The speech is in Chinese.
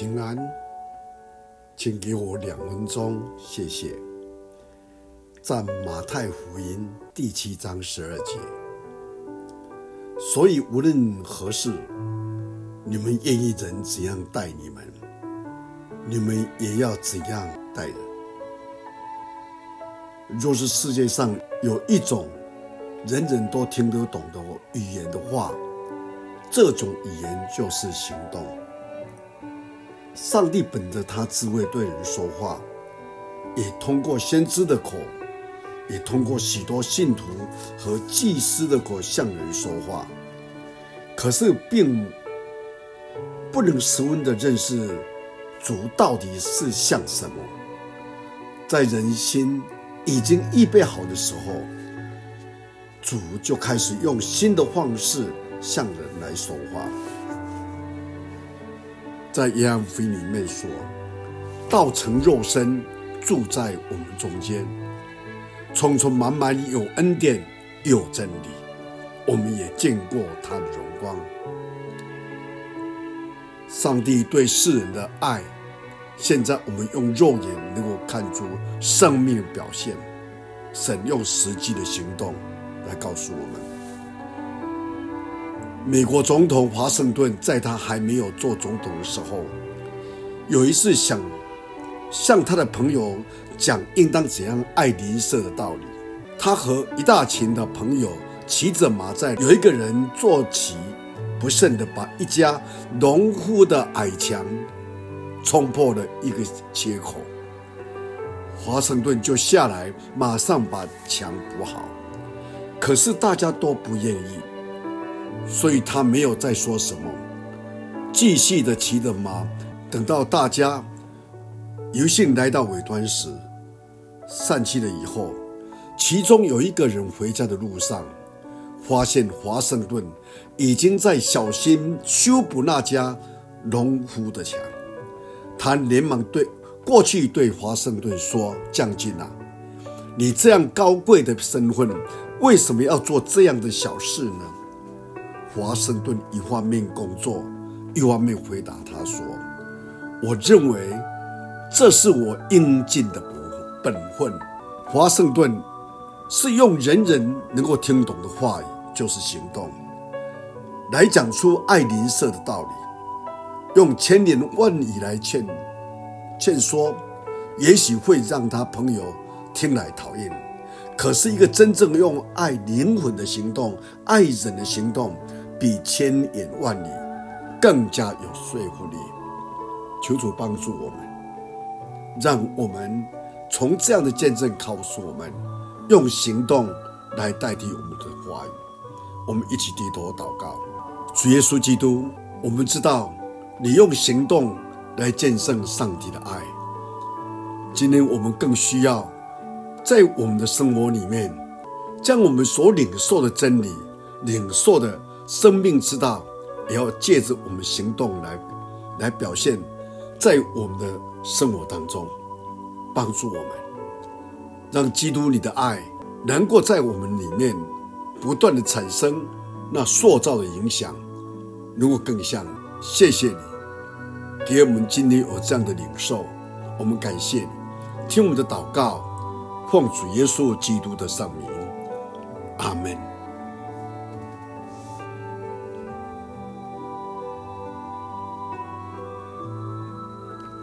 平安，请给我两分钟，谢谢。在马太福音第七章十二节，所以无论何事，你们愿意人怎样待你们，你们也要怎样待人。若是世界上有一种人人都听得懂的语言的话，这种语言就是行动。上帝本着他智慧对人说话，也通过先知的口，也通过许多信徒和祭司的口向人说话。可是，并不能十分的认识主到底是像什么。在人心已经预备好的时候，主就开始用新的方式向人来说话。在约翰福音里面说，道成肉身住在我们中间，充充满满有恩典有真理，我们也见过他的荣光。上帝对世人的爱，现在我们用肉眼能够看出生命表现，神用实际的行动来告诉我们。美国总统华盛顿在他还没有做总统的时候，有一次想向他的朋友讲应当怎样爱邻舍的道理。他和一大群的朋友骑着马，在有一个人坐骑不慎的把一家农户的矮墙冲破了一个缺口。华盛顿就下来，马上把墙补好。可是大家都不愿意。所以他没有再说什么，继续的骑着马，等到大家游行来到尾端时，散去了以后，其中有一个人回家的路上，发现华盛顿已经在小心修补那家农夫的墙。他连忙对过去对华盛顿说：“将军啊，你这样高贵的身份，为什么要做这样的小事呢？”华盛顿一方面工作，一方面回答他说：“我认为这是我应尽的本本分。”华盛顿是用人人能够听懂的话语，就是行动，来讲出爱邻舍的道理，用千言万语来劝劝说，也许会让他朋友听来讨厌，可是一个真正用爱灵魂的行动，爱人的行动。比千言万语更加有说服力。求主帮助我们，让我们从这样的见证告诉我们，用行动来代替我们的话语。我们一起低头祷告，主耶稣基督，我们知道你用行动来见证上帝的爱。今天我们更需要在我们的生活里面，将我们所领受的真理、领受的。生命之道，也要借着我们行动来，来表现，在我们的生活当中，帮助我们，让基督你的爱能够在我们里面不断的产生那塑造的影响，如果更像，谢谢你给我们今天有这样的领受，我们感谢你，听我们的祷告，奉主耶稣基督的圣名，阿门。